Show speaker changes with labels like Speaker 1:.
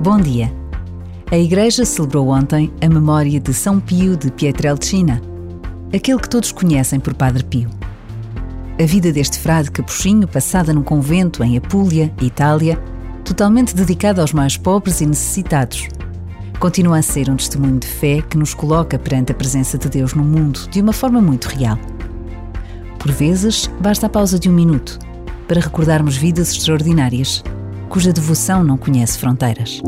Speaker 1: Bom dia. A Igreja celebrou ontem a memória de São Pio de Pietrelcina, aquele que todos conhecem por Padre Pio. A vida deste frade capuchinho, passada num convento em Apulia, Itália, totalmente dedicado aos mais pobres e necessitados, continua a ser um testemunho de fé que nos coloca perante a presença de Deus no mundo de uma forma muito real. Por vezes, basta a pausa de um minuto para recordarmos vidas extraordinárias, cuja devoção não conhece fronteiras.